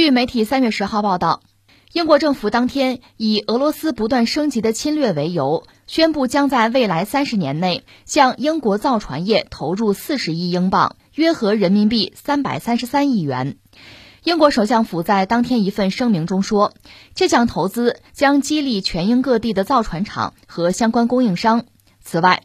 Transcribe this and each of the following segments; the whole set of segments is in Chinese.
据媒体三月十号报道，英国政府当天以俄罗斯不断升级的侵略为由，宣布将在未来三十年内向英国造船业投入四十亿英镑，约合人民币三百三十三亿元。英国首相府在当天一份声明中说，这项投资将激励全英各地的造船厂和相关供应商。此外，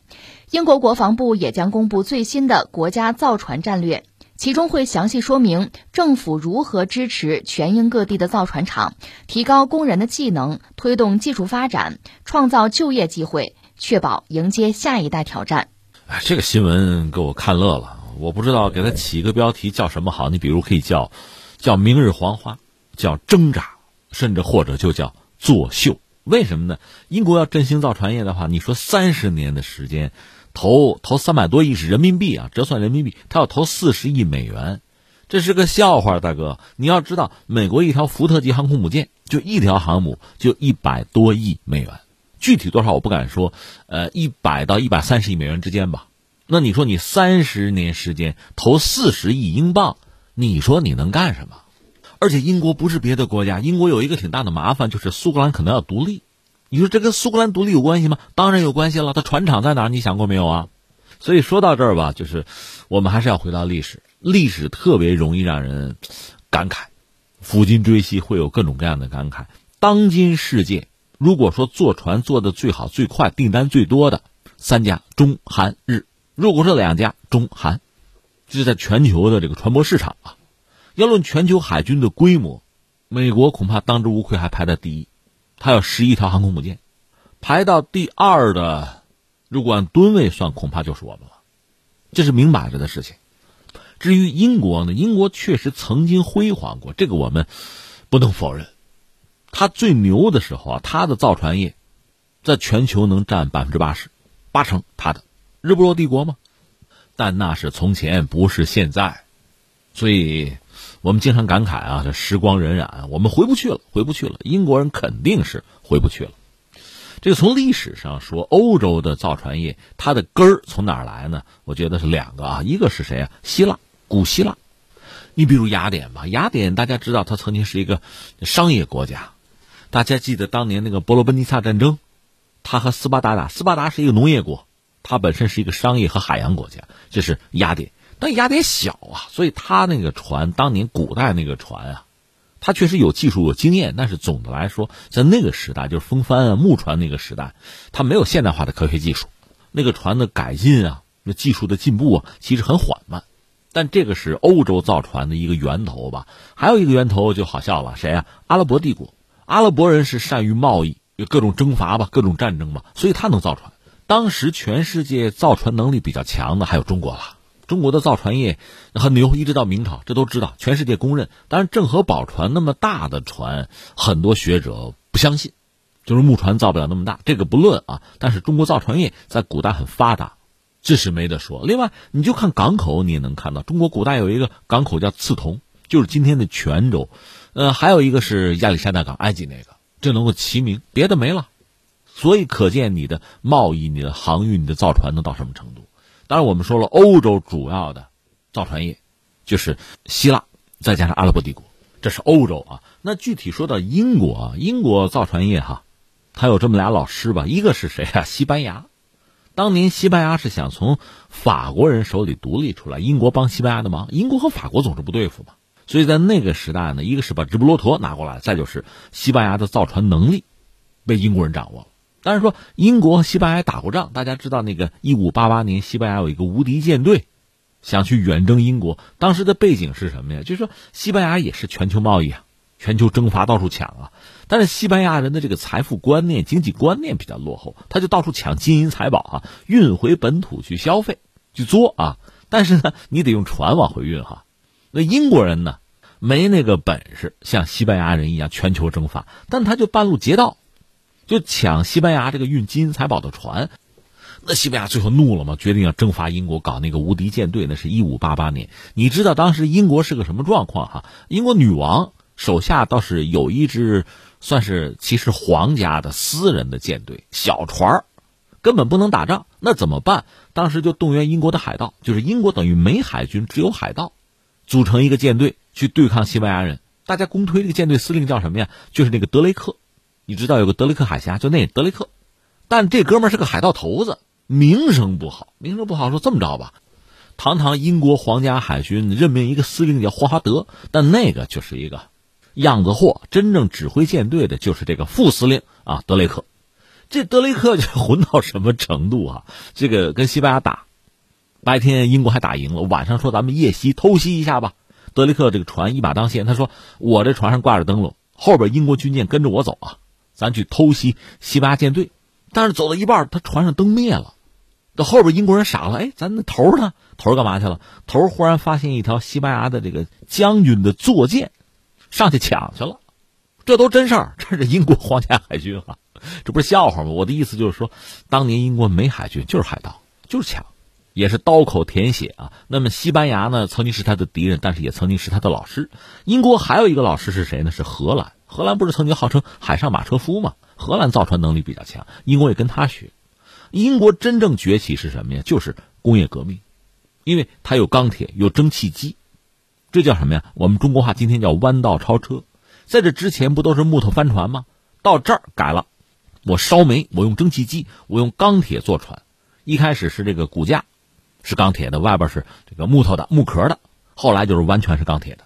英国国防部也将公布最新的国家造船战略，其中会详细说明政府如何支持全英各地的造船厂，提高工人的技能，推动技术发展，创造就业机会，确保迎接下一代挑战。哎，这个新闻给我看乐了，我不知道给它起一个标题叫什么好。你比如可以叫。叫明日黄花，叫挣扎，甚至或者就叫作秀。为什么呢？英国要振兴造船业的话，你说三十年的时间，投投三百多亿是人民币啊，折算人民币，他要投四十亿美元，这是个笑话，大哥。你要知道，美国一条福特级航空母舰就一条航母就一百多亿美元，具体多少我不敢说，呃，一百到一百三十亿美元之间吧。那你说你三十年时间投四十亿英镑？你说你能干什么？而且英国不是别的国家，英国有一个挺大的麻烦，就是苏格兰可能要独立。你说这跟苏格兰独立有关系吗？当然有关系了。它船厂在哪儿？你想过没有啊？所以说到这儿吧，就是我们还是要回到历史，历史特别容易让人感慨，抚今追昔会有各种各样的感慨。当今世界，如果说坐船坐的最好、最快、订单最多的三家，中韩日；如果说两家，中韩。就是在全球的这个船舶市场啊，要论全球海军的规模，美国恐怕当之无愧还排在第一，它有十一条航空母舰，排到第二的，如果按吨位算，恐怕就是我们了，这是明摆着的事情。至于英国呢，英国确实曾经辉煌过，这个我们不能否认。它最牛的时候啊，它的造船业在全球能占百分之八十，八成它的，日不落帝国吗？但那是从前，不是现在，所以我们经常感慨啊，这时光荏苒，我们回不去了，回不去了。英国人肯定是回不去了。这个从历史上说，欧洲的造船业它的根儿从哪儿来呢？我觉得是两个啊，一个是谁啊？希腊，古希腊。你比如雅典吧，雅典大家知道，它曾经是一个商业国家。大家记得当年那个伯罗奔尼撒战争，它和斯巴达打，斯巴达是一个农业国。它本身是一个商业和海洋国家，这是雅典。但雅典小啊，所以他那个船，当年古代那个船啊，他确实有技术有经验，但是总的来说，在那个时代，就是风帆啊、木船那个时代，他没有现代化的科学技术，那个船的改进啊、那技术的进步啊，其实很缓慢。但这个是欧洲造船的一个源头吧？还有一个源头就好笑了，谁啊？阿拉伯帝国，阿拉伯人是善于贸易，有各种征伐吧，各种战争吧，所以他能造船。当时全世界造船能力比较强的还有中国了，中国的造船业很牛，一直到明朝，这都知道，全世界公认。当然，郑和宝船那么大的船，很多学者不相信，就是木船造不了那么大，这个不论啊。但是中国造船业在古代很发达，这是没得说。另外，你就看港口，你也能看到，中国古代有一个港口叫刺桐，就是今天的泉州，呃，还有一个是亚历山大港，埃及那个，这能够齐名，别的没了。所以可见你的贸易、你的航运、你的造船能到什么程度？当然，我们说了，欧洲主要的造船业就是希腊，再加上阿拉伯帝国，这是欧洲啊。那具体说到英国啊，英国造船业哈，它有这么俩老师吧？一个是谁啊？西班牙。当年西班牙是想从法国人手里独立出来，英国帮西班牙的忙，英国和法国总是不对付嘛。所以在那个时代呢，一个是把直布罗陀拿过来，再就是西班牙的造船能力被英国人掌握了。但是说英国和西班牙打过仗，大家知道那个一五八八年，西班牙有一个无敌舰队，想去远征英国。当时的背景是什么呀？就是说西班牙也是全球贸易啊，全球征伐到处抢啊。但是西班牙人的这个财富观念、经济观念比较落后，他就到处抢金银财宝啊，运回本土去消费去作啊。但是呢，你得用船往回运哈。那英国人呢，没那个本事，像西班牙人一样全球征伐，但他就半路劫道。就抢西班牙这个运金银财宝的船，那西班牙最后怒了嘛，决定要征伐英国，搞那个无敌舰队。那是一五八八年，你知道当时英国是个什么状况哈？英国女王手下倒是有一支，算是其实皇家的私人的舰队，小船根本不能打仗。那怎么办？当时就动员英国的海盗，就是英国等于没海军，只有海盗，组成一个舰队去对抗西班牙人。大家公推这个舰队司令叫什么呀？就是那个德雷克，你知道有个德雷克海峡，就那德雷克，但这哥们是个海盗头子，名声不好，名声不好。说这么着吧，堂堂英国皇家海军任命一个司令叫霍华德，但那个就是一个样子货，真正指挥舰队的就是这个副司令啊，德雷克。这德雷克 就混到什么程度啊？这个跟西班牙打。白天英国还打赢了，晚上说咱们夜袭偷袭一下吧。德雷克这个船一马当先，他说我这船上挂着灯笼，后边英国军舰跟着我走啊，咱去偷袭西班牙舰队。但是走到一半，他船上灯灭了，这后边英国人傻了，哎，咱那头呢？头干嘛去了？头忽然发现一条西班牙的这个将军的坐舰，上去抢去了。这都真事儿，这是英国皇家海军啊，这不是笑话吗？我的意思就是说，当年英国没海军，就是海盗，就是抢。也是刀口舔血啊！那么西班牙呢，曾经是他的敌人，但是也曾经是他的老师。英国还有一个老师是谁呢？是荷兰。荷兰不是曾经号称海上马车夫吗？荷兰造船能力比较强，英国也跟他学。英国真正崛起是什么呀？就是工业革命，因为它有钢铁，有蒸汽机，这叫什么呀？我们中国话今天叫弯道超车。在这之前不都是木头帆船吗？到这儿改了，我烧煤，我用蒸汽机，我用钢铁做船。一开始是这个骨架。是钢铁的，外边是这个木头的木壳的，后来就是完全是钢铁的。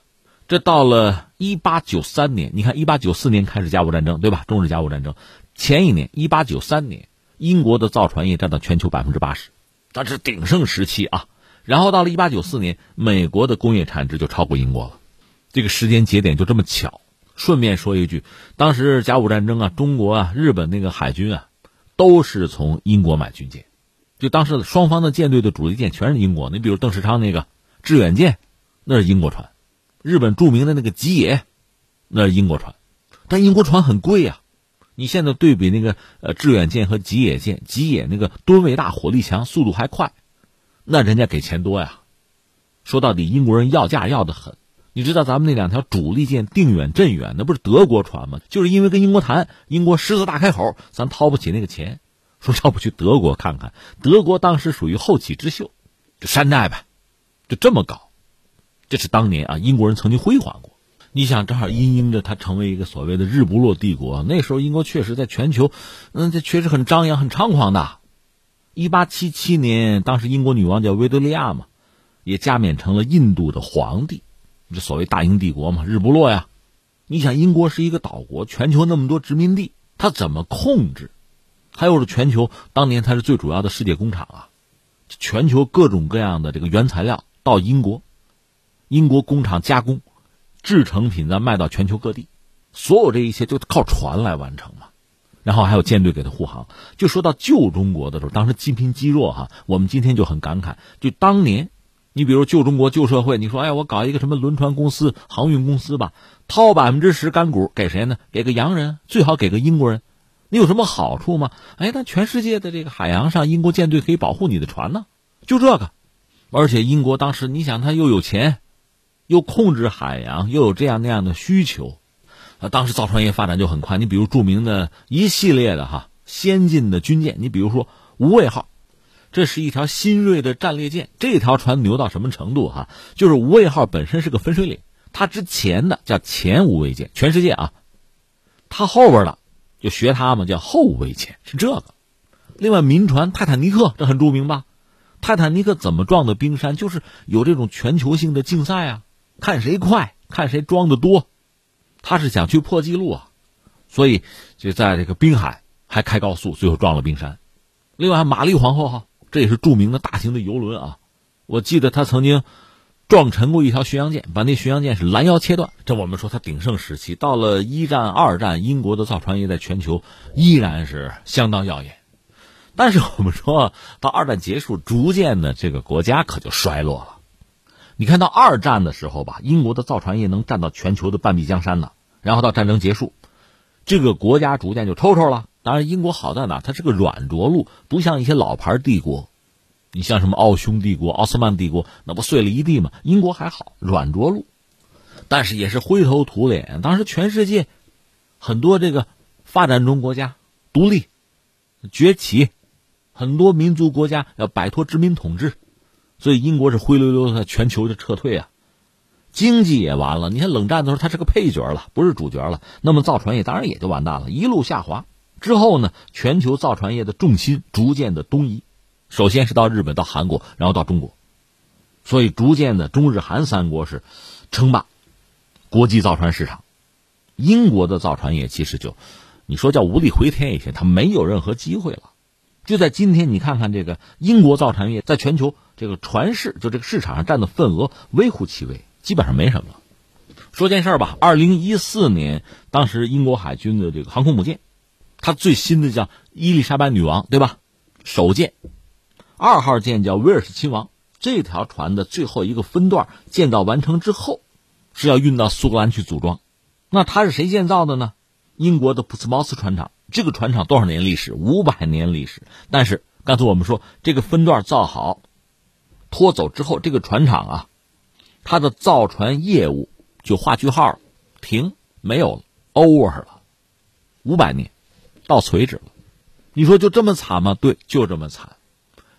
这到了一八九三年，你看一八九四年开始甲午战争，对吧？中日甲午战争前一年，一八九三年，英国的造船业占到全球百分之八十，那是鼎盛时期啊。然后到了一八九四年，美国的工业产值就超过英国了，这个时间节点就这么巧。顺便说一句，当时甲午战争啊，中国啊、日本那个海军啊，都是从英国买军舰。就当时双方的舰队的主力舰全是英国，你比如邓世昌那个致远舰，那是英国船；日本著名的那个吉野，那是英国船。但英国船很贵呀，你现在对比那个呃致远舰和吉野舰，吉野那个吨位大、火力强、速度还快，那人家给钱多呀。说到底，英国人要价要的很。你知道咱们那两条主力舰定远、镇远，那不是德国船吗？就是因为跟英国谈，英国狮子大开口，咱掏不起那个钱。说要不去德国看看？德国当时属于后起之秀，就山寨呗，就这么搞。这是当年啊，英国人曾经辉煌过。你想，正好因应着他成为一个所谓的日不落帝国。那时候英国确实在全球，嗯，这确实很张扬、很猖狂的。一八七七年，当时英国女王叫维多利亚嘛，也加冕成了印度的皇帝，这所谓大英帝国嘛，日不落呀。你想，英国是一个岛国，全球那么多殖民地，他怎么控制？还有是全球当年它是最主要的世界工厂啊，全球各种各样的这个原材料到英国，英国工厂加工，制成品再卖到全球各地，所有这一切就靠船来完成嘛。然后还有舰队给他护航。就说到旧中国的时候，当时积贫积弱哈，我们今天就很感慨。就当年，你比如旧中国旧社会，你说哎，我搞一个什么轮船公司、航运公司吧，掏百分之十干股给谁呢？给个洋人，最好给个英国人。你有什么好处吗？哎，那全世界的这个海洋上，英国舰队可以保护你的船呢，就这个。而且英国当时，你想他又有钱，又控制海洋，又有这样那样的需求，啊，当时造船业发展就很快。你比如著名的一系列的哈先进的军舰，你比如说无畏号，这是一条新锐的战列舰。这条船牛到什么程度哈？就是无畏号本身是个分水岭，它之前的叫前无畏舰，全世界啊，它后边的。学他们叫后危潜是这个，另外民船泰坦尼克这很著名吧？泰坦尼克怎么撞的冰山？就是有这种全球性的竞赛啊，看谁快，看谁装的多。他是想去破纪录啊，所以就在这个滨海还开高速，最后撞了冰山。另外玛丽皇后哈，这也是著名的大型的游轮啊，我记得他曾经。撞沉过一条巡洋舰，把那巡洋舰是拦腰切断。这我们说它鼎盛时期，到了一战、二战，英国的造船业在全球依然是相当耀眼。但是我们说到二战结束，逐渐的这个国家可就衰落了。你看到二战的时候吧，英国的造船业能占到全球的半壁江山呢。然后到战争结束，这个国家逐渐就抽抽了。当然，英国好在哪？它是个软着陆，不像一些老牌帝国。你像什么奥匈帝国、奥斯曼帝国，那不碎了一地吗？英国还好，软着陆，但是也是灰头土脸。当时全世界很多这个发展中国家独立崛起，很多民族国家要摆脱殖民统治，所以英国是灰溜溜的全球就撤退啊。经济也完了。你看冷战的时候，它是个配角了，不是主角了。那么造船业当然也就完蛋了，一路下滑。之后呢，全球造船业的重心逐渐的东移，首先是到日本、到韩国，然后到中国，所以逐渐的中日韩三国是称霸国际造船市场。英国的造船业其实就，你说叫无力回天也行，它没有任何机会了。就在今天，你看看这个英国造船业在全球这个船市就这个市场上占的份额微乎其微，基本上没什么了。说件事儿吧，二零一四年，当时英国海军的这个航空母舰。它最新的叫伊丽莎白女王，对吧？首舰，二号舰叫威尔士亲王。这条船的最后一个分段建造完成之后，是要运到苏格兰去组装。那它是谁建造的呢？英国的普斯茅斯船厂。这个船厂多少年历史？五百年历史。但是刚才我们说，这个分段造好，拖走之后，这个船厂啊，它的造船业务就画句号，停，没有了，over 了，五百年。到此为止了，你说就这么惨吗？对，就这么惨。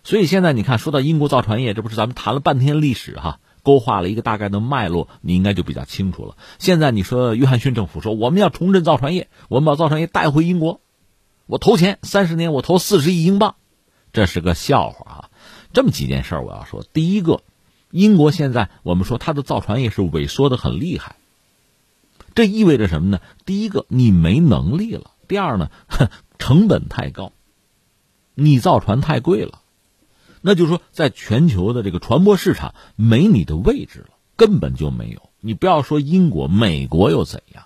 所以现在你看，说到英国造船业，这不是咱们谈了半天历史哈，勾画了一个大概的脉络，你应该就比较清楚了。现在你说约翰逊政府说我们要重振造船业，我们把造船业带回英国，我投钱三十年，我投四十亿英镑，这是个笑话啊！这么几件事我要说，第一个，英国现在我们说它的造船业是萎缩的很厉害，这意味着什么呢？第一个，你没能力了。第二呢，成本太高，你造船太贵了，那就是说，在全球的这个船舶市场没你的位置了，根本就没有。你不要说英国，美国又怎样？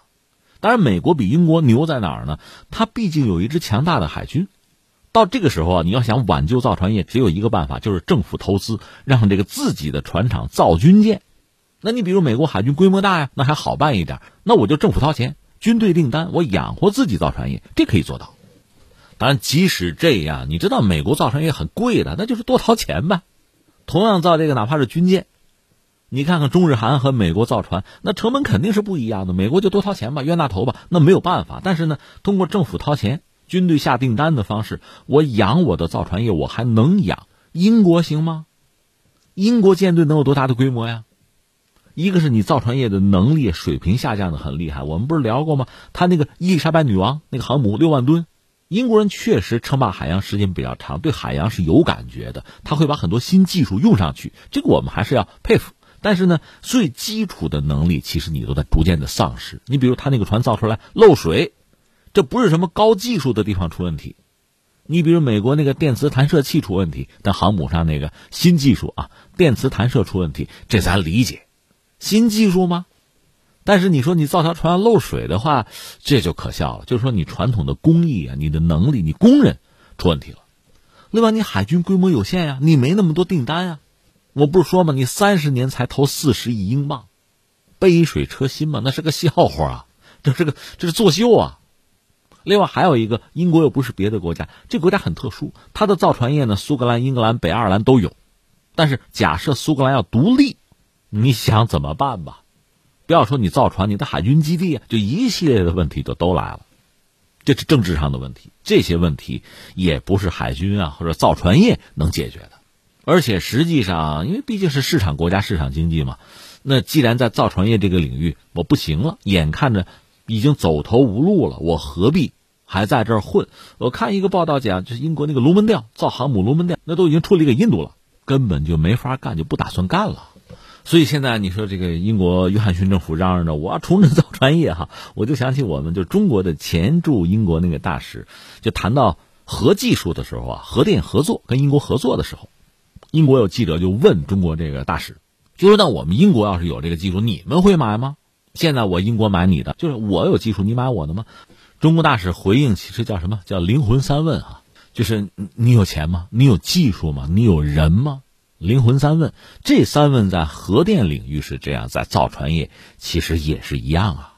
当然，美国比英国牛在哪儿呢？它毕竟有一支强大的海军。到这个时候啊，你要想挽救造船业，只有一个办法，就是政府投资，让这个自己的船厂造军舰。那你比如美国海军规模大呀，那还好办一点，那我就政府掏钱。军队订单，我养活自己造船业，这可以做到。当然，即使这样，你知道美国造船业很贵的，那就是多掏钱呗。同样造这个，哪怕是军舰，你看看中日韩和美国造船，那成本肯定是不一样的。美国就多掏钱吧，冤大头吧，那没有办法。但是呢，通过政府掏钱、军队下订单的方式，我养我的造船业，我还能养。英国行吗？英国舰队能有多大的规模呀？一个是你造船业的能力水平下降的很厉害，我们不是聊过吗？他那个伊丽莎白女王那个航母六万吨，英国人确实称霸海洋时间比较长，对海洋是有感觉的，他会把很多新技术用上去，这个我们还是要佩服。但是呢，最基础的能力其实你都在逐渐的丧失。你比如他那个船造出来漏水，这不是什么高技术的地方出问题，你比如美国那个电磁弹射器出问题，但航母上那个新技术啊，电磁弹射出问题，这咱理解。新技术吗？但是你说你造条船要漏水的话，这就可笑了。就是说你传统的工艺啊，你的能力，你工人出问题了。另外，你海军规模有限呀，你没那么多订单啊。我不是说吗？你三十年才投四十亿英镑，杯水车薪嘛，那是个笑话啊！这是个这是作秀啊。另外还有一个，英国又不是别的国家，这国家很特殊，它的造船业呢，苏格兰、英格兰、北爱尔兰都有。但是假设苏格兰要独立。你想怎么办吧？要说你造船，你的海军基地啊，就一系列的问题就都来了。这是政治上的问题，这些问题也不是海军啊或者造船业能解决的。而且实际上，因为毕竟是市场国家、市场经济嘛，那既然在造船业这个领域我不行了，眼看着已经走投无路了，我何必还在这儿混？我看一个报道讲，就是英国那个龙门吊造航母龙门吊，那都已经处理给印度了，根本就没法干，就不打算干了。所以现在你说这个英国约翰逊政府嚷嚷着我要重振造船业哈，我就想起我们就中国的前驻英国那个大使，就谈到核技术的时候啊，核电合作跟英国合作的时候，英国有记者就问中国这个大使，就说那我们英国要是有这个技术，你们会买吗？现在我英国买你的，就是我有技术，你买我的吗？中国大使回应其实叫什么叫灵魂三问啊，就是你有钱吗？你有技术吗？你有人吗？灵魂三问，这三问在核电领域是这样，在造船业其实也是一样啊。